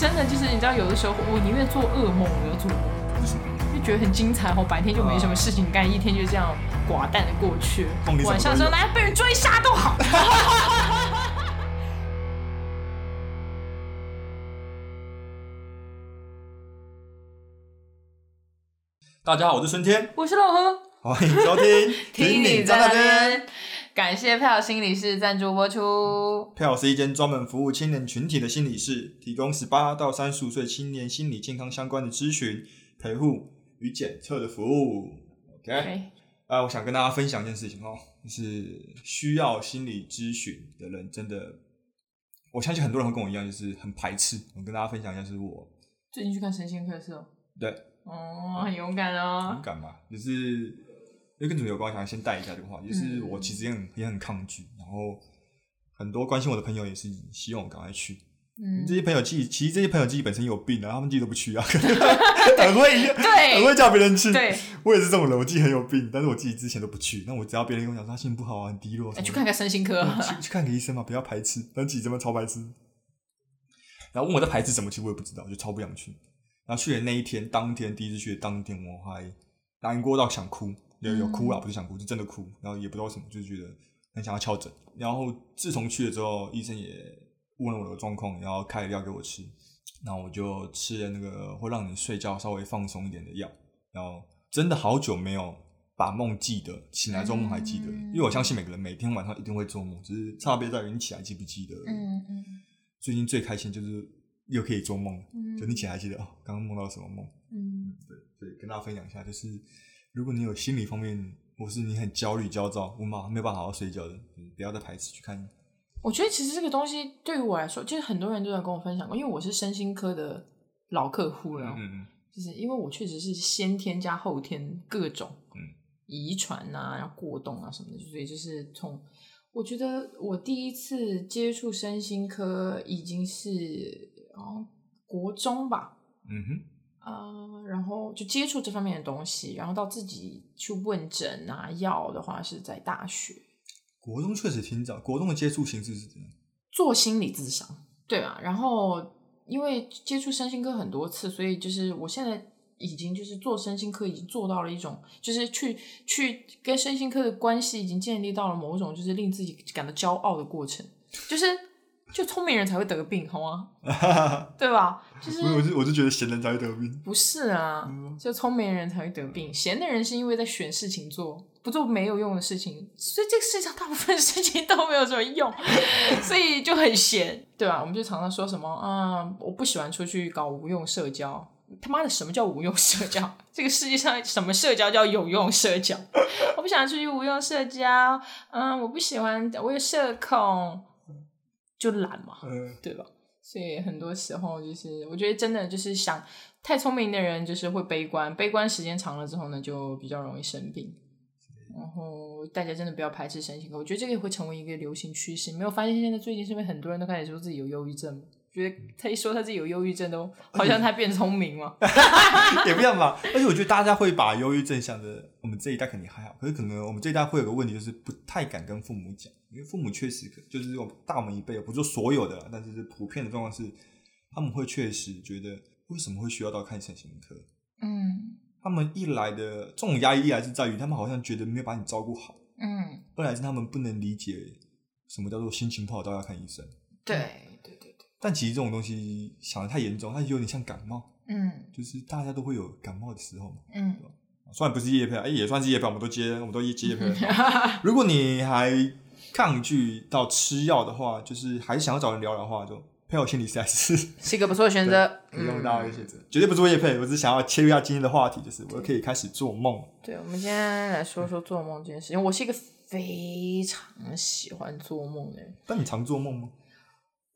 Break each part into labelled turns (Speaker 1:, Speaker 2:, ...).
Speaker 1: 真的就是你知道，有的时候我宁愿做噩梦，我要做梦，
Speaker 2: 为什么？
Speaker 1: 就觉得很精彩哦。白天就没什么事情干，一天就这样寡淡的过去晚上说
Speaker 2: 都有
Speaker 1: 来被人追杀都好。
Speaker 2: 大家好，我是春天，
Speaker 1: 我是老何，
Speaker 2: 欢迎收听
Speaker 1: 听你在那边。感谢票心理室赞助播出。
Speaker 2: 票是一间专门服务青年群体的心理室，提供十八到三十五岁青年心理健康相关的咨询、陪护与检测的服务。OK，
Speaker 1: 对，
Speaker 2: 啊，我想跟大家分享一件事情哦，就是需要心理咨询的人真的，我相信很多人会跟我一样，就是很排斥。我跟大家分享一下，就是我
Speaker 1: 最近去看神仙课是哦。
Speaker 2: 对
Speaker 1: 哦，很勇敢哦，勇。
Speaker 2: 敢嘛，就是因为跟主题有关，我想先带一下这个话题，就是我其实也很也很抗拒，然后很多关心我的朋友也是希望我赶快去。
Speaker 1: 嗯
Speaker 2: 这，些朋友自己其实这些朋友自己本身有病啊，他们自己都不去啊，很会很
Speaker 1: 对
Speaker 2: 会叫别人去。
Speaker 1: 对，
Speaker 2: 我也是这种人，我自己很有病，但是我自己之前都不去。那我只要别人跟我讲说他心情不好啊，很低落什么的，
Speaker 1: 哎去看看身心科。
Speaker 2: 去去看个医生嘛，不要排斥，但自己这么超排斥。然后问我在排斥什么，其实我也不知道，就超不想去。然后去的那一天，当天第一次去的当天，我还难过到想哭，有有哭啊，不是想哭，是真的哭。然后也不知道为什么，就是觉得很想要敲诊。然后自从去了之后，医生也问了我的状况，然后开了药给我吃，然后我就吃了那个会让你睡觉稍微放松一点的药。然后真的好久没有把梦记得，醒来之后梦还记得，
Speaker 1: 嗯
Speaker 2: 因为我相信每个人每天晚上一定会做梦，只是差别在于你起来记不记得。
Speaker 1: 嗯嗯
Speaker 2: 最近最开心就是又可以做梦就你起来记得哦，刚刚梦到什么梦？
Speaker 1: 嗯，
Speaker 2: 对对，跟大家分享一下，就是如果你有心理方面，或是你很焦虑、焦躁、无法没有办法好好睡觉的，嗯不要再排斥去看。
Speaker 1: 我觉得其实这个东西对于我来说，就是很多人都在跟我分享过，因为我是身心科的老客户了，
Speaker 2: 嗯嗯
Speaker 1: 就是因为我确实是先天加后天各种
Speaker 2: 嗯
Speaker 1: 遗传啊、然后过动啊什么的，所以就是从我觉得我第一次接触身心科已经是哦国中吧，
Speaker 2: 嗯哼，
Speaker 1: 呃，然后就接触这方面的东西，然后到自己去问诊啊药的话是在大学
Speaker 2: 国中确实挺早，国中的接触形式是怎样？
Speaker 1: 做心理咨商，对啊，然后因为接触身心科很多次，所以就是我现在已经就是做身心科已经做到了一种，就是去去跟身心科的关系已经建立到了某种就是令自己感到骄傲的过程，就是就聪明人才会得病，好吗？对吧？就是
Speaker 2: 我我是我就觉得闲人才会得病。
Speaker 1: 不是啊，
Speaker 2: 嗯
Speaker 1: 就聪明人才会得病，闲的人是因为在选事情做，不做没有用的事情，所以这个世界上大部分事情都没有什么用，所以就很闲，对吧、我们就常常说什么啊、我不喜欢出去搞无用社交。他妈的，什么叫无用社交？这个世界上什么社交叫有用社交？我不想出去无用社交，嗯，我不喜欢，我有社恐，就懒嘛。
Speaker 2: 嗯，
Speaker 1: 对吧？所以很多时候就是，我觉得真的就是想太聪明的人就是会悲观，悲观时间长了之后呢，就比较容易生病。然后大家真的不要排斥身心科，我觉得这个也会成为一个流行趋势。没有发现现在最近是不是很多人都开始说自己有忧郁症吗？觉得他一说他自己有忧郁症，都 好像他变聪明了。
Speaker 2: 也不一样吧。而且我觉得大家会把忧郁症想着我们这一代肯定还好，可是可能我们这一代会有个问题，就是不太敢跟父母讲，因为父母确实可就是我们大我们一辈，不是说所有的啦，但是是普遍的状况是，他们会确实觉得为什么会需要到看身心科？
Speaker 1: 嗯
Speaker 2: 他们一来的这种压抑，一来是在于他们好像觉得没有把你照顾好，
Speaker 1: 嗯，
Speaker 2: 二来是他们不能理解什么叫做心情不好都要看医生。
Speaker 1: 对对，
Speaker 2: 但其实这种东西想的太严重，它有点像感冒，
Speaker 1: 嗯
Speaker 2: 就是大家都会有感冒的时候嘛。
Speaker 1: 嗯
Speaker 2: 虽然不是叶配，哎、也算是叶配，我们都接，我们都接叶配。如果你还抗拒到吃药的话，就是还是想要找人聊的话，就配偶心理师还 是
Speaker 1: 是一个不错的选择。
Speaker 2: 提供
Speaker 1: 嗯
Speaker 2: 大家一些选择，绝对不是为叶配，我只是想要切入一下今天的话题，就是我可以开始做梦。
Speaker 1: 对，我们今天来说说做梦这件事情。我是一个非常喜欢做梦的人，
Speaker 2: 但你常做梦吗？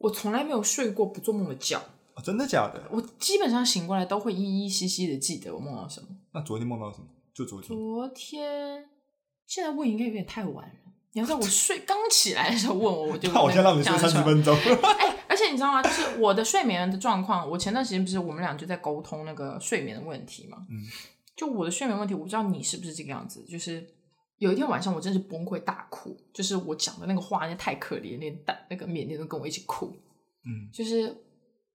Speaker 1: 我从来没有睡过不做梦的觉。
Speaker 2: 啊，真的假的？
Speaker 1: 我基本上醒过来都会依依稀稀的记得我梦到什么。
Speaker 2: 那昨天梦到什么？就昨天。
Speaker 1: 昨天，现在问应该有点太晚了。你要在我睡刚起来的时候问我，我就
Speaker 2: 那我先让你睡三十分钟。
Speaker 1: 哎，而且你知道吗？就是我的睡眠的状况，我前段时间不是我们俩就在沟通那个睡眠的问题嘛。
Speaker 2: 嗯。
Speaker 1: 就我的睡眠问题，我不知道你是不是这个样子。就是有一天晚上，我真是崩溃大哭，就是我讲的那个话，那太可怜，连大那个缅甸都跟我一起哭。
Speaker 2: 嗯
Speaker 1: 就是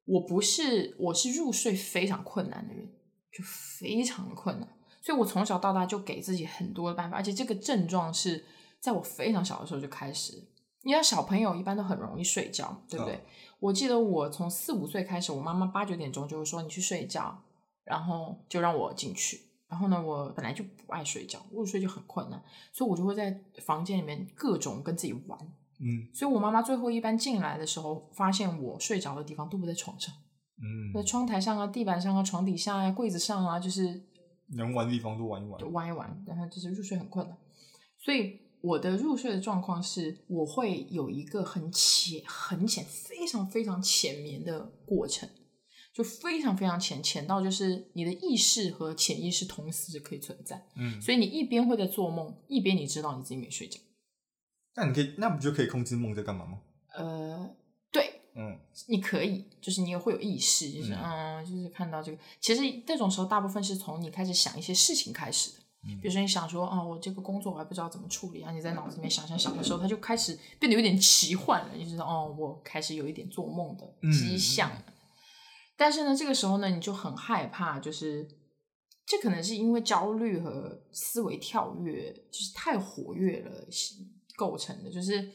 Speaker 1: 我不是，我是入睡非常困难的人，就非常的困难，所以我从小到大就给自己很多的办法，而且这个症状是在我非常小的时候就开始。你看小朋友一般都很容易睡觉，对不对？我记得我从四五岁开始，我妈妈八九点钟就会说你去睡觉，然后就让我进去。然后呢，我本来就不爱睡觉，入睡就很困难，所以我就会在房间里面各种跟自己玩。
Speaker 2: 嗯
Speaker 1: 所以我妈妈最后一般进来的时候，发现我睡着的地方都不在床上，
Speaker 2: 嗯，
Speaker 1: 在窗台上啊、地板上啊、床底下啊、柜子上啊，就是
Speaker 2: 能玩的地方都玩一玩
Speaker 1: 就。玩一玩，然后就是入睡很困难。所以我的入睡的状况是，我会有一个很浅、很浅、非常非常浅眠的过程，就非常非常浅，浅到就是你的意识和潜意识同时可以存在。
Speaker 2: 嗯，
Speaker 1: 所以你一边会在做梦，一边你知道你自己没睡着。
Speaker 2: 那你可以，那不就可以控制梦在干嘛吗？
Speaker 1: 呃，对，
Speaker 2: 嗯
Speaker 1: 你可以，就是你也会有意识，就是嗯就是看到这个。其实这种时候，大部分是从你开始想一些事情开始的。
Speaker 2: 嗯
Speaker 1: 比如说，你想说，哦，我这个工作我还不知道怎么处理然后，你在脑子里面想想想的时候，它就开始变得有点奇幻了，你就知道，哦，我开始有一点做梦的迹象了。但是呢，这个时候呢，你就很害怕，就是这可能是因为焦虑和思维跳跃，就是太活跃了构成的。就是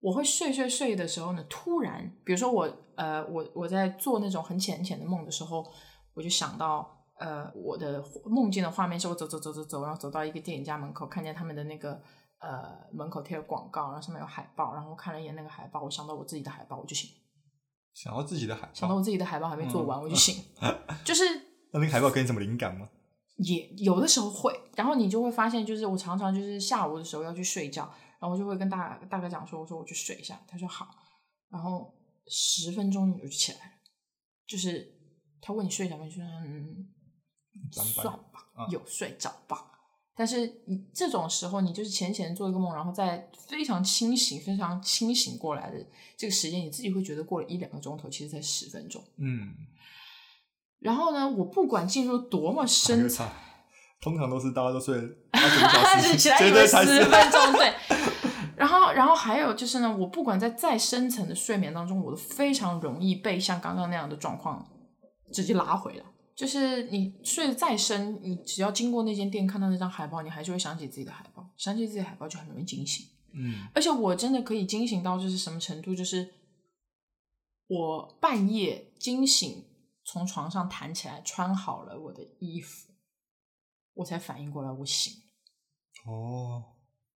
Speaker 1: 我会睡睡睡的时候呢，突然，比如说我呃，我我在做那种很浅很浅的梦的时候，我就想到。呃，我的梦境的画面是我走走走走走，然后走到一个电影家门口，看见他们的那个呃门口贴了广告，然后上面有海报，然后看了一眼那个海报，我想到我自己的海报，我就醒。
Speaker 2: 想到自己的海报，
Speaker 1: 想到我自己的海报还没做完，
Speaker 2: 嗯
Speaker 1: 我就醒。就是
Speaker 2: 那那个海报给你什么灵感吗？
Speaker 1: 也有的时候会，然后你就会发现，就是我常常就是下午的时候要去睡觉，然后我就会跟大大哥讲说，我说我去睡一下，他说好，然后十分钟我就起来了，就是他问你睡着没，就说嗯。算吧，
Speaker 2: 啊
Speaker 1: 有睡着吧。但是你这种时候，你就是浅浅做一个梦，然后在非常清醒、非常清醒过来的这个时间，你自己会觉得过了一两个钟头，其实才十分钟。
Speaker 2: 嗯，
Speaker 1: 然后呢，我不管进入多么深
Speaker 2: 通常都是大家都睡了八九个小时，
Speaker 1: 起来
Speaker 2: 绝
Speaker 1: 以为十分钟，对。然后，然后还有就是呢，我不管在再深层的睡眠当中，我都非常容易被像刚刚那样的状况直接拉回来。就是你睡得再深，你只要经过那间店看到那张海报，你还是会想起自己的海报，想起自己的海报就很容易惊醒。
Speaker 2: 嗯
Speaker 1: 而且我真的可以惊醒到就是什么程度，就是我半夜惊醒，从床上弹起来，穿好了我的衣服，我才反应过来我醒了。
Speaker 2: 哦，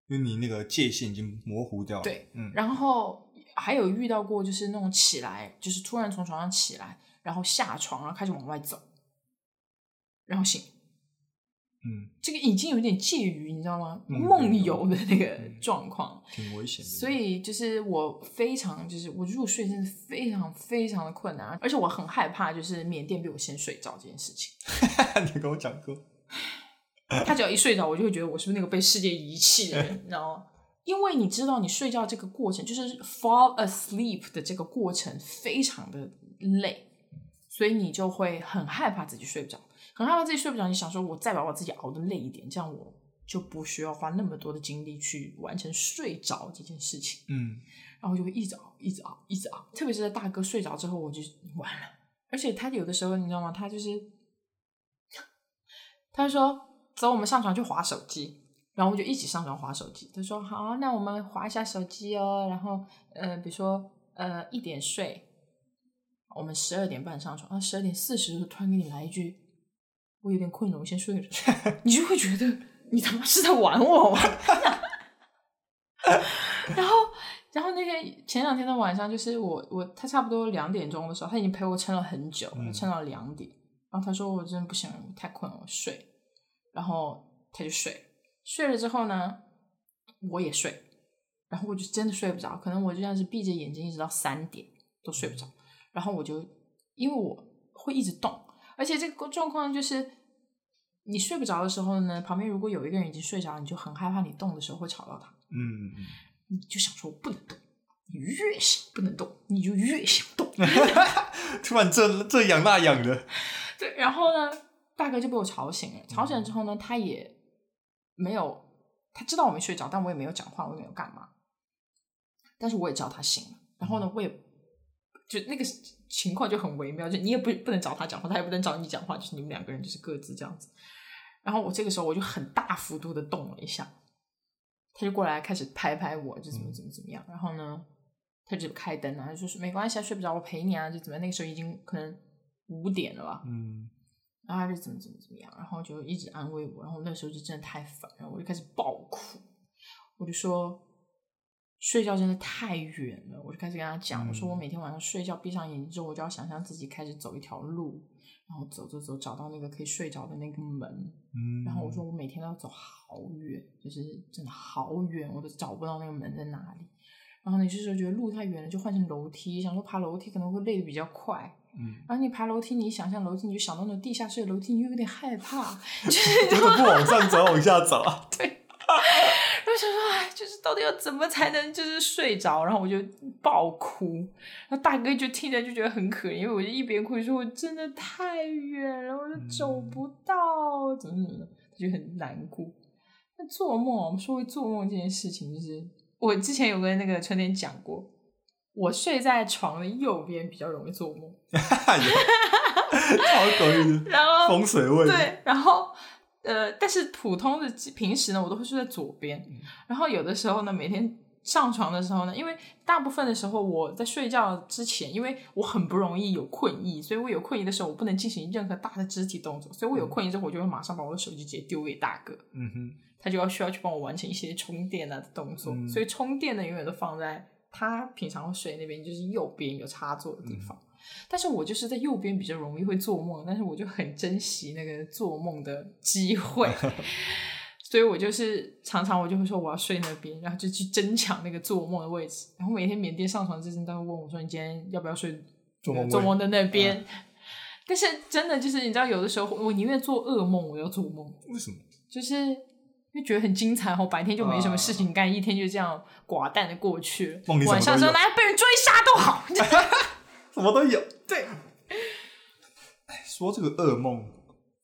Speaker 2: 因为你那个界限已经模糊掉了。
Speaker 1: 对，
Speaker 2: 嗯，
Speaker 1: 然后还有遇到过就是那种起来，就是突然从床上起来，然后下床，然后开始往外走，然后醒。
Speaker 2: 嗯，
Speaker 1: 这个已经有点介于你知道吗？
Speaker 2: 梦
Speaker 1: 梦游的那个
Speaker 2: 嗯
Speaker 1: 状况。
Speaker 2: 挺危险的。
Speaker 1: 所以就是我非常就是我入睡真的非常非常的困难，而且我很害怕就是缅甸比我先睡着这件事情。
Speaker 2: 你跟我讲过，
Speaker 1: 他只要一睡着，我就会觉得我是不是那个被世界遗弃的人，你知道吗？因为你知道，你睡觉这个过程就是 fall asleep 的这个过程非常的累，所以你就会很害怕自己睡不着，很害怕自己睡不着。你想说，我再把我自己熬的累一点，这样我就不需要花那么多的精力去完成睡着这件事情。
Speaker 2: 嗯，
Speaker 1: 然后就会一直熬，一直熬，一直熬。特别是在大哥睡着之后，我就完了。而且他有的时候，你知道吗？他就是，他说：“走，我们上床去划手机。”然后我就一起上床划手机。他说：“好，那我们划一下手机哦。然后，呃，比如说，呃，一点睡，我们十二点半上床。啊，十二点四十突然给你来一句：‘我有点困了，我先睡了。’你就会觉得你他妈是在玩我吗？然后。然后那天前两天的晚上，就是我我他差不多两点钟的时候，他已经陪我撑了很久，
Speaker 2: 嗯
Speaker 1: 撑到两点。然后他说我真的不行，我太困了，我睡。然后他就睡，睡了之后呢，我也睡。然后我就真的睡不着，可能我就像是闭着眼睛一直到三点都睡不着。然后我就因为我会一直动，而且这个状况就是你睡不着的时候呢，旁边如果有一个人已经睡着，你就很害怕你动的时候会吵到他。
Speaker 2: 嗯嗯
Speaker 1: 你就想说我不能动，你越想不能动，你就越想动。
Speaker 2: 嗯，突然这这痒那痒的，
Speaker 1: 对，然后呢，大哥就被我吵醒了。吵醒了之后呢，他也没有，他知道我没睡着，但我也没有讲话，我也没有干嘛。但是我也知道他醒了。然后呢，我也就那个情况就很微妙，就你也不不能找他讲话，他也不能找你讲话，就是你们两个人就是各自这样子。然后我这个时候我就很大幅度的动了一下，他就过来开始拍拍我，就怎么怎么怎么样。然后呢，他就开灯啊，就说没关系啊，睡不着我陪你啊，就怎么那个时候已经可能五点了吧。
Speaker 2: 嗯，
Speaker 1: 然后他就怎么怎么怎么样，然后就一直安慰我，然后那时候就真的太烦，然后我就开始爆哭，我就说睡觉真的太远了，我就开始跟他讲，我说我每天晚上睡觉闭上眼睛之后，我就要想象自己开始走一条路，然后走走走找到那个可以睡着的那个门，
Speaker 2: 嗯，
Speaker 1: 然后我说我每天都要走好远，就是真的好远，我都找不到那个门在哪里。然后你这时候觉得路太远了，就换成楼梯，想说爬楼梯可能会累得比较快。
Speaker 2: 嗯，
Speaker 1: 然后你爬楼梯，你想象楼梯，你就想到那地下室的楼梯，你又有点害怕，就是
Speaker 2: 怎么不往上走，往下走啊？
Speaker 1: 然后想说，哎，就是到底要怎么才能就是睡着？然后我就爆哭，然后大哥就听着就觉得很可怜，因为我就一边哭说，我真的太远了，我就走不到，怎么怎么的，他就很难过。那做梦，我们说回做梦这件事情，就是我之前有跟那个春天讲过，我睡在床的右边比较容易做梦，
Speaker 2: 超狗的
Speaker 1: 然后
Speaker 2: 风水味。
Speaker 1: 对，然后呃，但是普通的平时呢，我都会睡在左边。然后有的时候呢，每天上床的时候呢，因为大部分的时候我在睡觉之前，因为我很不容易有困意，所以我有困意的时候，我不能进行任何大的肢体动作，所以我有困意之后，我就会马上把我的手机直接丢给大哥，
Speaker 2: 嗯哼，
Speaker 1: 他就要需要去帮我完成一些充电啊的动作。
Speaker 2: 嗯
Speaker 1: 所以充电呢，永远都放在他平常会睡那边，就是右边有插座的地方。但是我就是在右边比较容易会做梦，但是我就很珍惜那个做梦的机会，所以我就是常常我就会说我要睡那边，然后就去争抢那个做梦的位置。然后每天缅甸上床之前都会问我说：“你今天要不要睡
Speaker 2: 做梦
Speaker 1: 做梦的那边？” 但是真的就是你知道，有的时候我宁愿做噩梦，我要做梦，
Speaker 2: 为什么？
Speaker 1: 就是因为觉得很精彩，然后白天就没什么事情干，一天就这样寡淡的过去晚上说来被人追杀都好，
Speaker 2: 什么都有。
Speaker 1: 对，
Speaker 2: 哎，说这个噩梦，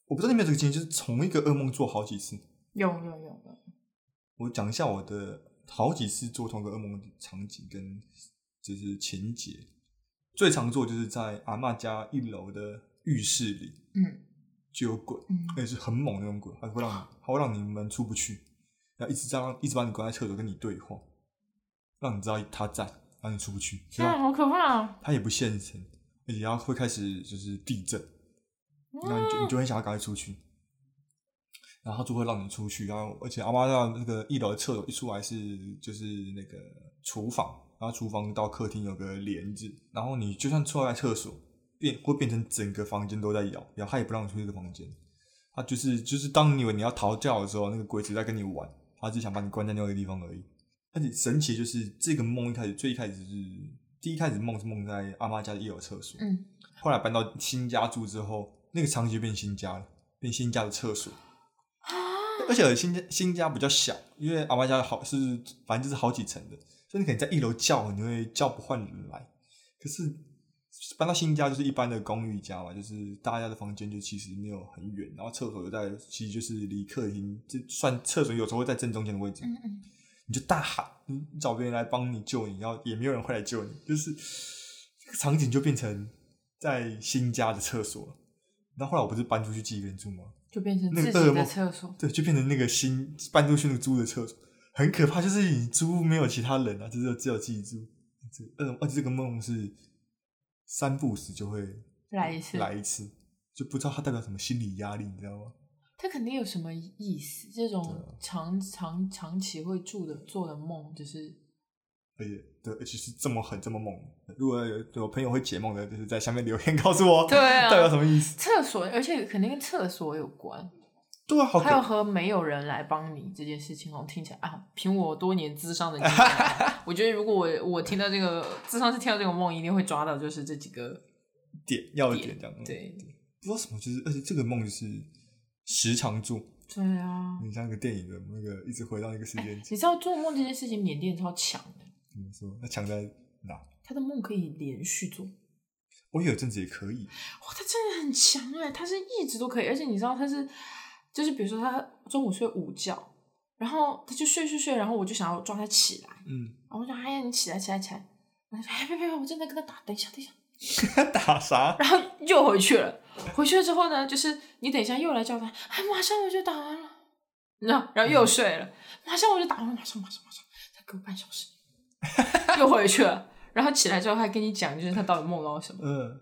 Speaker 2: 我不知道你有没有这个经验，就是同一个噩梦做好几次。
Speaker 1: 有有有有，
Speaker 2: 我讲一下我的好几次做同一个噩梦的场景跟就是情节。最常做就是在阿嬷家一楼的浴室里
Speaker 1: 嗯
Speaker 2: 就有鬼，
Speaker 1: 嗯
Speaker 2: 而且是很猛的那种鬼，它会让你，它会让你们出不去，然后一直这样一直把你关在厕所跟你对话，让你知道他在，让你出不去。
Speaker 1: 天啊，好可怕啊！
Speaker 2: 它也不现身，而且然后会开始就是地震，然后你就你就很想要赶快出去，然后他就会让你出去，然后而且阿妈让那个一楼的厕所一出来是就是那个厨房，然后厨房到客厅有个帘子，然后你就算出来厕所变会变成整个房间都在摇，然后他也不让你出这个房间，他就是就是当你以为你要逃掉的时候，那个鬼只在跟你玩，他只想把你关在那个地方而已。而且神奇的就是这个梦一开始最一开始是第一开始梦是梦在阿妈家的一楼厕所，
Speaker 1: 嗯，
Speaker 2: 后来搬到新家住之后，那个场景就变新家了，变新家的厕所。而且新家新家比较小，因为阿妈家好是反正就是好几层的，所以你可能在一楼叫，你会叫不换人来。可是搬到新家就是一般的公寓家嘛，就是大家的房间就其实没有很远，然后厕所又在，其实就是离客厅就算厕所有时候会在正中间的位置，
Speaker 1: 嗯嗯，
Speaker 2: 你就大喊，你找别人来帮你救你，然后也没有人会来救你，就是这个场景就变成在新家的厕所了。然后后来我不是搬出去自己一个人住吗？
Speaker 1: 就变成
Speaker 2: 那
Speaker 1: 自己的
Speaker 2: 个
Speaker 1: 厕所。
Speaker 2: 对，就变成那个新搬出去那个租的厕所，很可怕。就是你租没有其他人啊，就是只有自己住。这呃，而且这个梦是三不时就会
Speaker 1: 来一次
Speaker 2: 来一次，就不知道它代表什么心理压力，你知道吗？
Speaker 1: 他肯定有什么意思？这
Speaker 2: 对
Speaker 1: 种
Speaker 2: 啊
Speaker 1: 长长长期会住的做的梦，就是
Speaker 2: 而且对，而且是这么狠这么猛。如果有有朋友会解梦的，就是在下面留言告诉我，
Speaker 1: 对啊
Speaker 2: 代表什么意思？
Speaker 1: 厕所，而且肯定跟厕所有关。
Speaker 2: 对啊，好
Speaker 1: 还有和没有人来帮你这件事情，哦，听起来啊，凭我多年智商的经验啊，我觉得如果我我听到这个智商是听到这个梦，一定会抓到就是这几个
Speaker 2: 点要
Speaker 1: 点
Speaker 2: 点这样。
Speaker 1: 对
Speaker 2: 不知道什么，就是而且这个梦就是时常做，
Speaker 1: 对啊。
Speaker 2: 你像那个电影的那个一直回到那个时间
Speaker 1: 你知道做梦这件事情，缅甸超强的，
Speaker 2: 怎么说？那强在哪？
Speaker 1: 他的梦可以连续做。
Speaker 2: 我有阵子也可以，
Speaker 1: 哇，他真的很强哎，他是一直都可以，而且你知道他是，就是比如说他中午睡午觉，然后他就睡睡睡，然后我就想要抓他起来，
Speaker 2: 嗯，
Speaker 1: 然后我说哎呀你起来起来起来，我说哎别别别，我正在跟他打，等一下等一下。
Speaker 2: 打啥？
Speaker 1: 然后又回去了。回去了之后呢，就是你等一下又来叫他，哎，马上我就打完了，然后然后又睡了，马上我就打完了，马上马上马上，再给我半小时，又回去了。然后起来之后还跟你讲，就是他到底梦到什么。
Speaker 2: 嗯，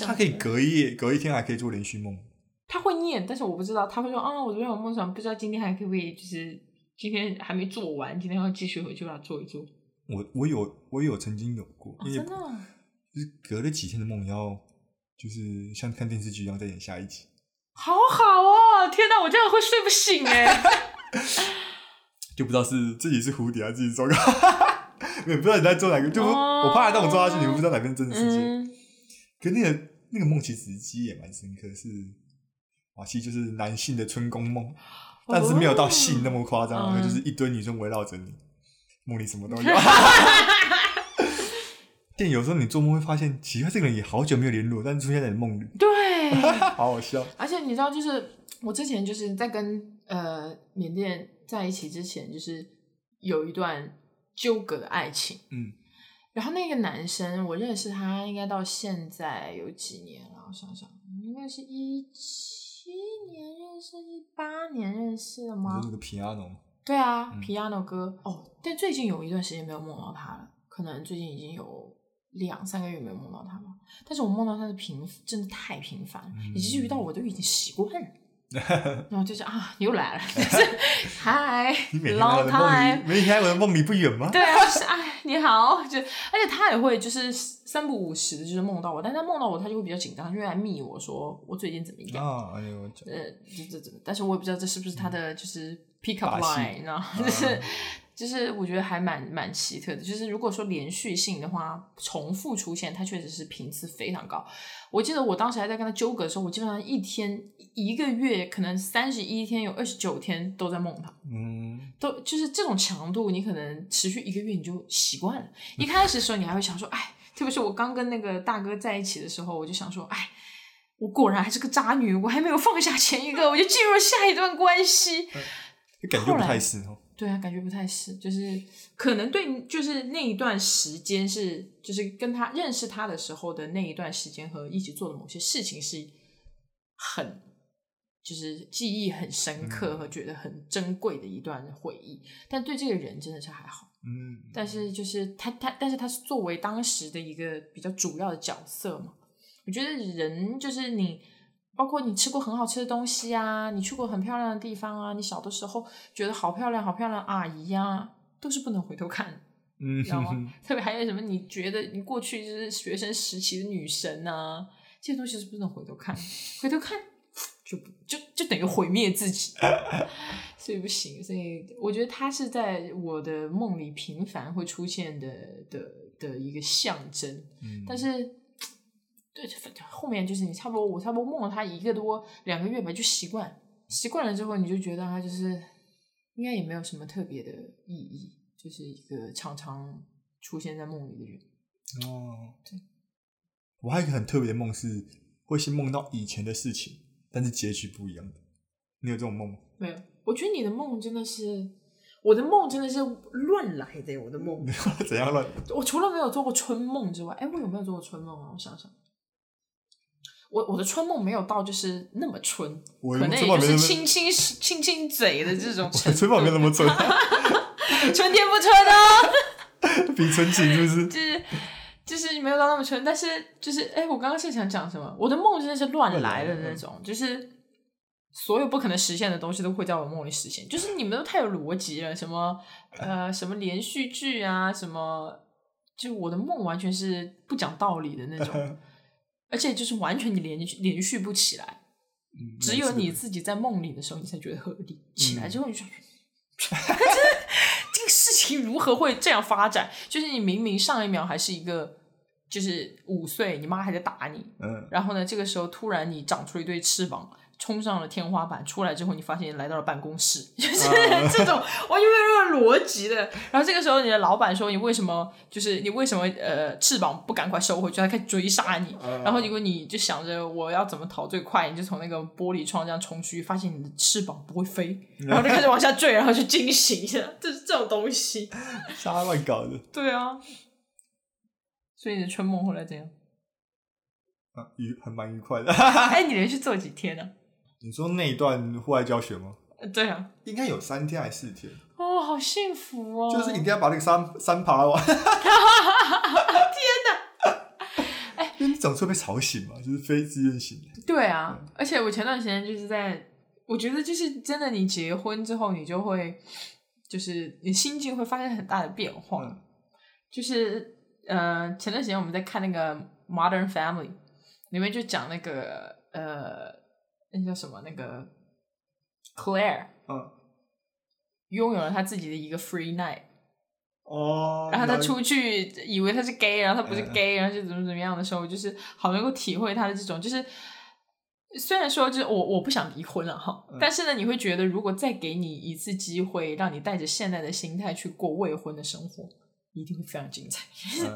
Speaker 2: 他可以隔一夜，隔一天还可以做连续梦。
Speaker 1: 他会念，但是我不知道，他会说啊，我昨天有梦想，不知道今天还可不可以，就是今天还没做完，今天要继续回去把它做一做。
Speaker 2: 我我有我有曾经有过，
Speaker 1: 哦，真的哦
Speaker 2: 就是隔了几天的梦，要就是像看电视剧一样再演下一集，
Speaker 1: 好好哦！天哪，我这样会睡不醒哎。
Speaker 2: 就不知道是自己是蝴蝶还是自己是周高，也不知道你在做哪个，就
Speaker 1: 哦
Speaker 2: 我怕让我做下去，你们不知道哪边是真的世界。
Speaker 1: 嗯，
Speaker 2: 可那个那个梦其实记忆也蛮深刻，是啊，其实就是男性的春宫梦，但是没有到性那么夸张，就是一堆女生围绕着你，梦里什么都有。但有时候你做梦会发现，奇怪，这个人也好久没有联络，但是出现在你梦里，
Speaker 1: 对。
Speaker 2: 好好笑。
Speaker 1: 而且你知道，就是我之前就是在跟呃缅甸在一起之前，就是有一段纠葛的爱情。
Speaker 2: 嗯，
Speaker 1: 然后那个男生，我认识他应该到现在有几年了？我想想，应该是一七年认识，一八年认识的吗
Speaker 2: 你说？那个 piano 吗
Speaker 1: 对啊、
Speaker 2: 嗯
Speaker 1: p i a n o 哥哦，但最近有一段时间没有梦到他了，可能最近已经有两三个月没有梦到他了。但是我梦到他的频真的太频繁，
Speaker 2: 嗯
Speaker 1: 以至于到我都已经习惯了。然后就是啊，你又来了，就是嗨，long time，
Speaker 2: 里，每天在我的梦里不远吗？
Speaker 1: 对啊，就是哎，你好，就而且他也会就是三不五时的，就是梦到我，但他梦到我，他就会比较紧张，就会来密我说我最近怎么样。
Speaker 2: 啊，哎呦，
Speaker 1: 呃，这这这，但是我也不知道这是不是他的就是 pick up line，你知道，就是就是我觉得还蛮蛮奇特的。就是如果说连续性的话，重复出现，它确实是频次非常高。我记得我当时还在跟他纠葛的时候，我基本上一天一个月可能三十一天有二十九天都在梦他。
Speaker 2: 嗯，
Speaker 1: 都就是这种强度，你可能持续一个月你就习惯了。一开始的时候，你还会想说，哎，特别是我刚跟那个大哥在一起的时候，我就想说，哎，我果然还是个渣女，我还没有放下前一个，我就进入了下一段关系。
Speaker 2: 感觉不太是哦。
Speaker 1: 对啊，感觉不太是，就是可能对，就是那一段时间是，就是跟他认识他的时候的那一段时间和一起做的某些事情是很，就是记忆很深刻和觉得很珍贵的一段回忆。但对这个人真的是还好，
Speaker 2: 嗯，
Speaker 1: 但是就是他他，但是他是作为当时的一个比较主要的角色嘛。我觉得人就是你，包括你吃过很好吃的东西啊，你去过很漂亮的地方啊，你小的时候觉得好漂亮、好漂亮阿姨呀、都是不能回头看，
Speaker 2: 嗯，
Speaker 1: 知道吗？特别还有什么你觉得你过去就是学生时期的女神啊，这些东西是不能回头看，回头看就不就就等于毁灭自己，所以不行。所以我觉得他是在我的梦里频繁会出现的的的一个象征。
Speaker 2: 嗯
Speaker 1: 但是，对，后面就是你差不多，我差不多梦了他一个多两个月吧，就习惯，习惯了之后，你就觉得他就是应该也没有什么特别的意义，就是一个常常出现在梦里的人。
Speaker 2: 哦，
Speaker 1: 对。
Speaker 2: 我还有一个很特别的梦是，会先梦到以前的事情，但是结局不一样的。你有这种梦吗？
Speaker 1: 没有，我觉得你的梦真的是，我的梦真的是乱来的。我的梦，
Speaker 2: 怎样乱？
Speaker 1: 我除了没有做过春梦之外，哎，我有没有做过春梦啊？我想想，我我的春梦没有到就是那么春，
Speaker 2: 我
Speaker 1: 可能也就是亲亲亲亲嘴的这种程度。
Speaker 2: 春梦没那么春，
Speaker 1: 春天不春啊，
Speaker 2: 比春情是不是？
Speaker 1: 就是就是没有到那么春，但是就是哎，我刚刚是想讲什么？我的梦真的是乱来的那种，就是所有不可能实现的东西都会在我梦里实现，就是你们都太有逻辑了，什么呃什么连续剧啊，什么就我的梦完全是不讲道理的那种，而且就是完全你连连续不起来。
Speaker 2: 嗯
Speaker 1: 只有你自己在梦里的时候，你才觉得合理。起来之后，你就想，这个事情如何会这样发展？就是你明明上一秒还是一个，就是五岁，你妈还在打你，
Speaker 2: 嗯，
Speaker 1: 然后呢，这个时候突然你长出了一对翅膀，冲上了天花板，出来之后你发现你来到了办公室，就是
Speaker 2: 啊
Speaker 1: 这种完全没有逻辑的。然后这个时候你的老板说你为什么就是你为什么呃翅膀不赶快收回去？他开始追杀你，
Speaker 2: 啊
Speaker 1: 然后结果你就想着我要怎么逃最快，你就从那个玻璃窗这样冲出去，发现你的翅膀不会飞，然后就开始往下坠，然后就惊醒一下，就是这种东西。
Speaker 2: 瞎乱搞的。
Speaker 1: 对啊，所以你的春梦后来怎样？
Speaker 2: 啊，愉很蛮愉快的。
Speaker 1: 哎，你连续做几天呢、
Speaker 2: 你说那一段户外教学吗？
Speaker 1: 呃对啊，
Speaker 2: 应该有三天还是四天，
Speaker 1: 哦，好幸福哦！
Speaker 2: 就是一定要把那个山山爬完。天哪！因为你总是被吵醒嘛，就是非自愿醒的。
Speaker 1: 对啊，而且我前段时间就是在，我觉得就是真的，你结婚之后，你就会，就是你心境会发生很大的变化。
Speaker 2: 嗯
Speaker 1: 就是呃，前段时间我们在看那个《Modern Family》，里面就讲那个呃，那叫什么那个 Claire
Speaker 2: 嗯，
Speaker 1: 拥有了他自己的一个 free night。
Speaker 2: 哦，
Speaker 1: 然后他出去以为他是 gay，然后他不是
Speaker 2: 嗯
Speaker 1: gay，、然后就怎么怎么样的时候，就是好能够体会他的这种，就是虽然说就是我我不想离婚了哈，
Speaker 2: 嗯
Speaker 1: 但是呢，你会觉得如果再给你一次机会，让你带着现在的心态去过未婚的生活，一定会非常精彩。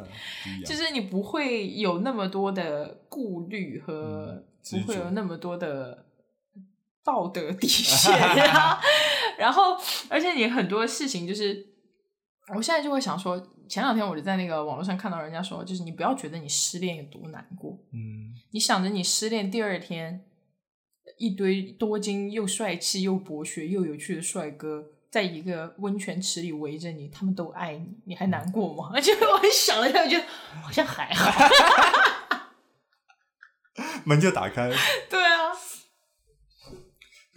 Speaker 1: 就是你不会有那么多的顾虑和不会有那么多的道德底线，然后然后而且你很多事情就是，我现在就会想说，前两天我就在那个网络上看到人家说，就是你不要觉得你失恋有多难过，
Speaker 2: 嗯，
Speaker 1: 你想着你失恋第二天，一堆多金又帅气又博学又有趣的帅哥。在一个温泉池里围着你，他们都爱你，你还难过吗？就我想了一下，我觉得好像还好。
Speaker 2: 门就打开了。
Speaker 1: 对啊，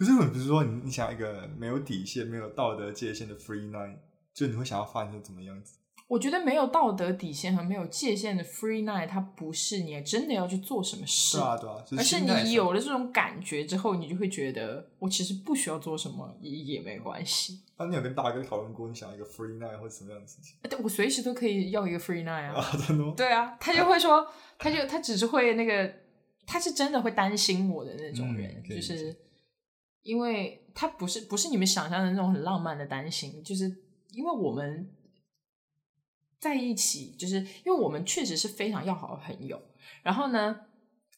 Speaker 2: 可是我不是说你你想要一个没有底线、没有道德界限的 free night，就你会想要发展成怎么样子？
Speaker 1: 我觉得没有道德底线和没有界限的 free night，它不是你真的要去做什么事，
Speaker 2: 对啊，对啊，就
Speaker 1: 而是你有了这种感觉之后，你就会觉得我其实不需要做什么也也没关系。
Speaker 2: 那、你有跟大哥讨论过你想要一个 free night 或者什么样的事情
Speaker 1: 对我随时都可以要一个 free night 啊。
Speaker 2: 啊？真的吗？
Speaker 1: 对啊，他就会说，他就他只是会那个，他是真的会担心我的那种人，就是因为他不是不是你们想象的那种很浪漫的担心，就是因为我们在一起，就是因为我们确实是非常要好的朋友，然后呢，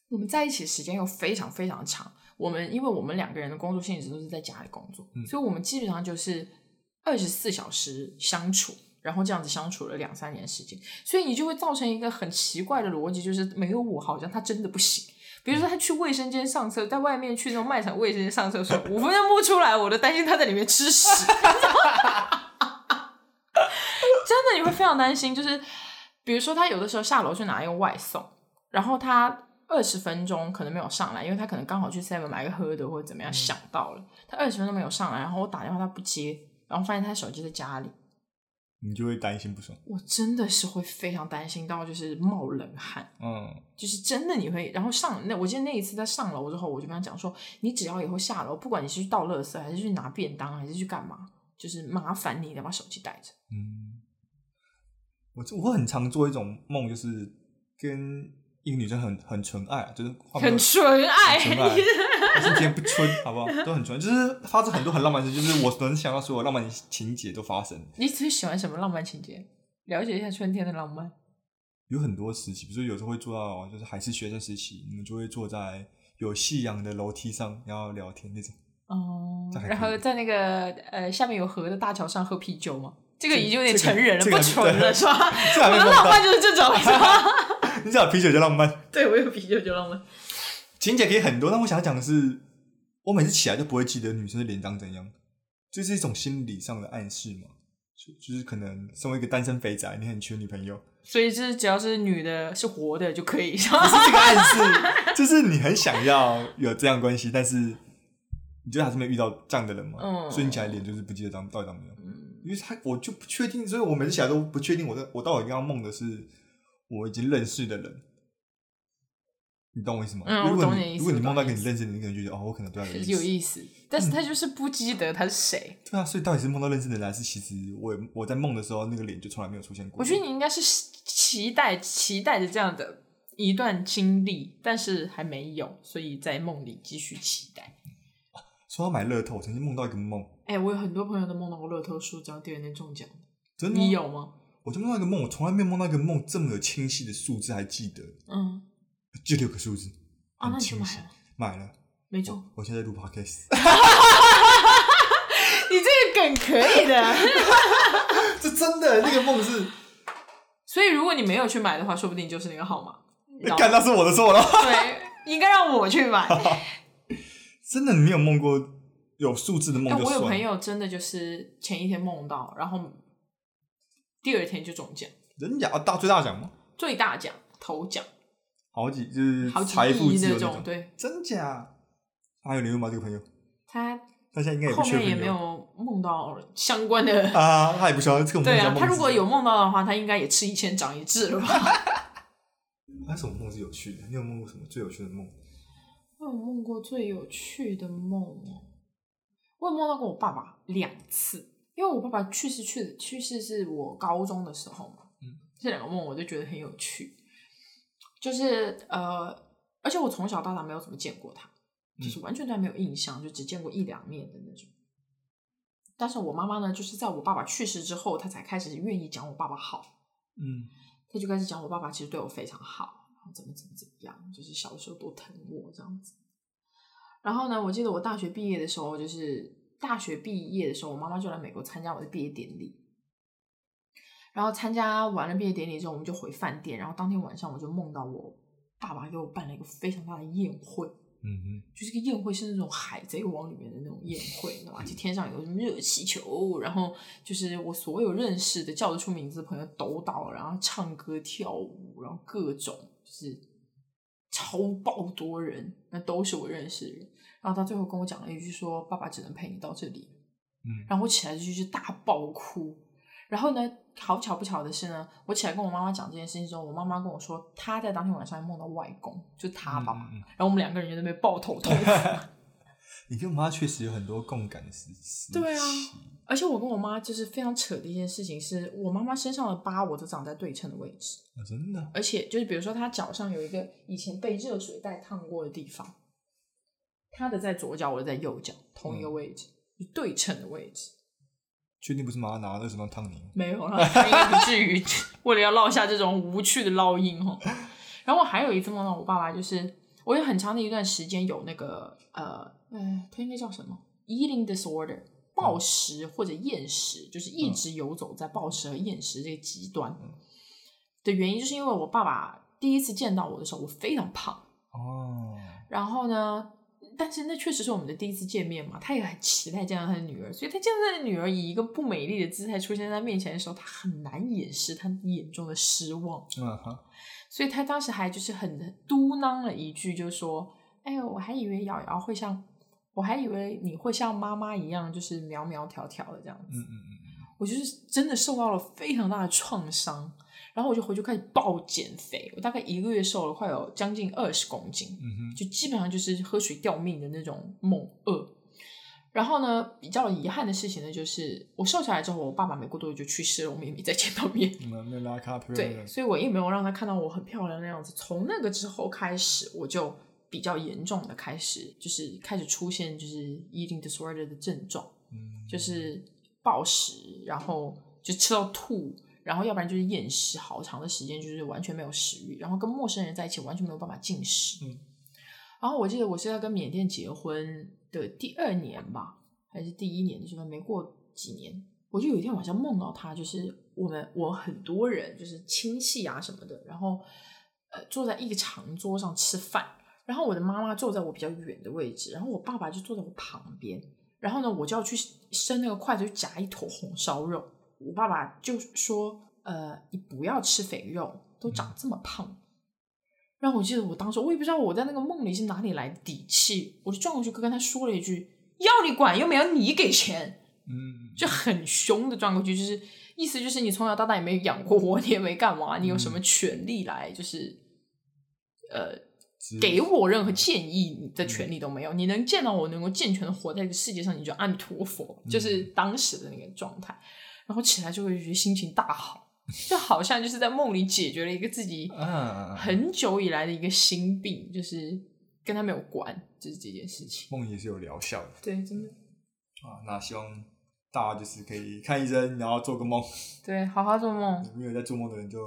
Speaker 1: 我们在一起的时间又非常非常长。我们因为我们两个人的工作性质都是在家里工作，
Speaker 2: 嗯
Speaker 1: 所以我们基本上就是二十四小时相处，然后这样子相处了两三年时间，所以你就会造成一个很奇怪的逻辑，就是没有我好像他真的不行。比如说他去卫生间上厕，在外面去那种卖场卫生间上厕所，五分钟不出来，我都担心他在里面吃屎。真的你会非常担心，就是比如说他有的时候下楼去拿一个外送，然后他二十分钟可能没有上来，因为他可能刚好去 Seven 买个喝的或者怎么样，想到了他二十分钟没有上来，然后我打电话他不接，然后发现他手机在家里，
Speaker 2: 你就会担心不爽。
Speaker 1: 我真的是会非常担心到就是冒冷汗，
Speaker 2: 嗯，
Speaker 1: 就是真的你会，然后上那我记得那一次在上楼之后，我就跟他讲说，你只要以后下楼，不管你是去倒垃圾还是去拿便当还是去干嘛，就是麻烦你得把手机带着。
Speaker 2: 嗯，我我很常做一种梦，就是跟一个女生很很纯爱，就是画面
Speaker 1: 很纯爱，
Speaker 2: 很纯爱但是今天不纯，好不好？都很纯，就是发生很多很浪漫的事，就是我能想到所有浪漫情节都发生。
Speaker 1: 你最喜欢什么浪漫情节？了解一下春天的浪漫。
Speaker 2: 有很多时期，比如说有时候会做到，就是还是学生时期，你们就会坐在有夕阳的楼梯上，然后聊天那种。
Speaker 1: 哦然后在那个呃下面有河的大桥上喝啤酒吗？这个已经有点成人了，
Speaker 2: 这个
Speaker 1: 不纯了
Speaker 2: 对
Speaker 1: 是吧？我的浪漫就是这种，是吧？
Speaker 2: 你讲啤酒就浪漫，
Speaker 1: 对，我有啤酒就浪漫。
Speaker 2: 情节可以很多，但我想讲的是，我每次起来都不会记得女生的脸长怎样，这是一种心理上的暗示嘛？就就是可能身为一个单身肥宅，你很缺女朋友，
Speaker 1: 所以就是只要是女的，是活的就可以，是吧？
Speaker 2: 不是这个暗示，就是你很想要有这样关系，但是你觉得还是没遇到这样的人嘛，
Speaker 1: 嗯
Speaker 2: 所以你起来脸就是不记得长到底长怎样，
Speaker 1: 嗯
Speaker 2: 因为他我就不确定，所以我每次起来都不确定我的我到底刚刚梦的是我已经认识的人。你懂我意思吗？
Speaker 1: 嗯
Speaker 2: 如果
Speaker 1: 你的意思
Speaker 2: 如果你梦到一个
Speaker 1: 你
Speaker 2: 认识的人，你可能就觉得哦，我可能对他有意思。
Speaker 1: 有意思，但是他就是不记得他是谁。
Speaker 2: 对啊，所以到底是梦到认识的人，还是其实我也我在梦的时候那个脸就从来没有出现过？
Speaker 1: 我觉得你应该是期待期待着这样的一段经历，但是还没有，所以在梦里继续期待。
Speaker 2: 说到买乐透，我曾经梦到一个梦，
Speaker 1: 哎、我有很多朋友都梦到过乐透数只要第二天中奖，
Speaker 2: 真的吗
Speaker 1: 你？有吗？
Speaker 2: 我就梦到一个梦，我从来没有梦到一个梦这么有清晰的数字，还记得
Speaker 1: 嗯，
Speaker 2: 就六个数字，
Speaker 1: 啊，那你就买了，
Speaker 2: 买了。
Speaker 1: 没中。
Speaker 2: 我现在录 podcast，
Speaker 1: 你这个梗可以的，
Speaker 2: 这真的那个梦是
Speaker 1: 所以如果你没有去买的话，说不定就是那个号码。你知道吗
Speaker 2: 干，那是我的错了。
Speaker 1: 对，应该让我去买。
Speaker 2: 真的，你没有梦过有数字的梦。
Speaker 1: 我有朋友真的就是前一天梦到，然后第二天就中奖，
Speaker 2: 人家大最大奖吗？
Speaker 1: 最大奖头奖，
Speaker 2: 好几就是
Speaker 1: 好几
Speaker 2: 财富
Speaker 1: 亿
Speaker 2: 自由那
Speaker 1: 那种。对，
Speaker 2: 真假？还有联络吗？这个朋友？
Speaker 1: 他
Speaker 2: 他现在应该
Speaker 1: 后面也没有梦到相关的。
Speaker 2: 啊，他也不需要这个梦
Speaker 1: 对啊，他如果有梦到的话，他应该也吃一堑长一智了吧？
Speaker 2: 那什么梦是有趣的？你有梦过什么最有趣的梦？
Speaker 1: 我有梦过最有趣的梦哦，我有梦到过我爸爸两次，因为我爸爸去世去去世是我高中的时候嘛，
Speaker 2: 嗯，
Speaker 1: 这两个梦我就觉得很有趣，就是呃，而且我从小到大没有怎么见过他，就是完全对他没有印象，就只见过一两面的那种。但是我妈妈呢，就是在我爸爸去世之后，她才开始愿意讲我爸爸好，
Speaker 2: 嗯
Speaker 1: 她就开始讲我爸爸其实对我非常好，然后怎么怎么怎么样，就是小的时候多疼我这样子。然后呢，我记得我大学毕业的时候，就是大学毕业的时候，我妈妈就来美国参加我的毕业典礼。然后参加完了毕业典礼之后，我们就回饭店，然后当天晚上我就梦到我爸爸给我办了一个非常大的宴会，
Speaker 2: 嗯哼，
Speaker 1: 就是个宴会是那种海贼王里面的那种宴会，你知道吗？就天上有什么热气球，然后就是我所有认识的叫得出名字的朋友都到了，然后唱歌跳舞，然后各种就是超爆多人，那都是我认识的人。然后他最后跟我讲了一句说：“爸爸只能陪你到这里。”
Speaker 2: 嗯
Speaker 1: 然后我起来就是大爆哭。然后呢，好巧不巧的是呢，我起来跟我妈妈讲这件事情之后，我妈妈跟我说，她在当天晚上梦到外公，就她爸爸。
Speaker 2: 嗯嗯嗯
Speaker 1: 然后我们两个人就在那边抱头痛哭。
Speaker 2: 你跟我妈确实有很多共感的时时
Speaker 1: 对啊而且我跟我妈就是非常扯的一件事情是，我妈妈身上的疤我都长在对称的位置，
Speaker 2: 啊，真的，
Speaker 1: 而且就是比如说她脚上有一个以前被热水袋烫过的地方，她的在左脚，我的在右脚，同一个位置，对称的位置。
Speaker 2: 确定不是妈拿热水袋烫你？
Speaker 1: 没有啦，应该不至于 为了要落下这种无趣的烙印哦。然后我还有一次梦到我爸爸，就是我有很长的一段时间有那个呃呃，他应该叫什么？Eating disorder 暴食或者厌食，就是一直游走在暴食和厌食这个极端的原因，就是因为我爸爸第一次见到我的时候，我非常胖，
Speaker 2: 哦，
Speaker 1: 然后呢，但是那确实是我们的第一次见面嘛，他也很期待见到他的女儿，所以他见到他的女儿以一个不美丽的姿态出现在他面前的时候，他很难掩饰他眼中的失望，
Speaker 2: 嗯哈，
Speaker 1: 所以他当时还就是很嘟囔了一句，就说：“哎呦，我还以为瑶瑶会像，我还以为你会像妈妈一样，就是苗苗条条的这样子。
Speaker 2: 嗯嗯嗯，
Speaker 1: 我就是真的受到了非常大的创伤，然后我就回去开始暴减肥，我大概一个月瘦了快有将近二十公斤。
Speaker 2: 嗯哼，
Speaker 1: 就基本上就是喝水吊命的那种猛饿。然后呢，比较遗憾的事情呢，就是我瘦下来之后，我爸爸没过多久就去世了，我们也没再见到面。
Speaker 2: 你们没拉卡
Speaker 1: 对，所以我也没有让他看到我很漂亮的样子。从那个之后开始，我就比较严重的开始，就是开始出现就是 eating disorder 的症状，
Speaker 2: 嗯，
Speaker 1: 就是暴食，然后就吃到吐，然后要不然就是厌食，好长的时间就是完全没有食欲，然后跟陌生人在一起完全没有办法进食。
Speaker 2: 嗯
Speaker 1: 然后我记得我是在跟缅甸结婚的第二年吧，还是第一年的时候，没过几年，我就有一天晚上梦到他，就是我们我很多人就是亲戚啊什么的，然后呃坐在一个长桌上吃饭，然后我的妈妈坐在我比较远的位置，然后我爸爸就坐在我旁边，然后呢我就要去伸那个筷子去夹一坨红烧肉，我爸爸就说呃你不要吃肥肉，都长这么胖。然后我记得我当时我也不知道我在那个梦里是哪里来的底气，我就转过去跟他说了一句：“要你管，又没有你给钱。”
Speaker 2: 嗯，
Speaker 1: 就很凶的转过去，就是意思就是你从小到大也没养过我，你也没干嘛，你有什么权利来就是呃给我任何建议你的权利都没有？你能见到我能够健全的活在这个世界上，你就阿弥陀佛，就是当时的那个状态。然后起来就会觉得心情大好，就好像就是在梦里解决了一个自己
Speaker 2: 啊
Speaker 1: 很久以来的一个心病，就是跟他没有关，就是这件事情。
Speaker 2: 梦也是有疗效的
Speaker 1: 对，真的
Speaker 2: 啊。那希望大家就是可以看医生，然后做个梦。
Speaker 1: 对，好好做梦。
Speaker 2: 没有在做梦的人就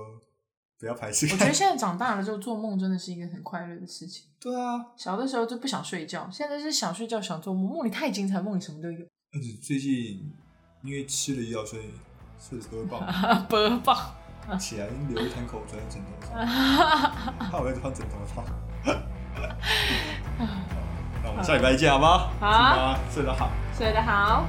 Speaker 2: 不要排斥
Speaker 1: 我觉得现在长大了之后，做梦真的是一个很快乐的事情。
Speaker 2: 对啊，
Speaker 1: 小的时候就不想睡觉，现在是想睡觉想做梦，梦里太精彩，梦里什么都有。
Speaker 2: 而且最近因为吃了药，所以睡得都会棒。
Speaker 1: 播放，
Speaker 2: 起来流一滩口水在枕头上，怕我一直换枕头套。好那我们下礼拜见，好不好？
Speaker 1: 好
Speaker 2: 睡得好。
Speaker 1: 睡得好。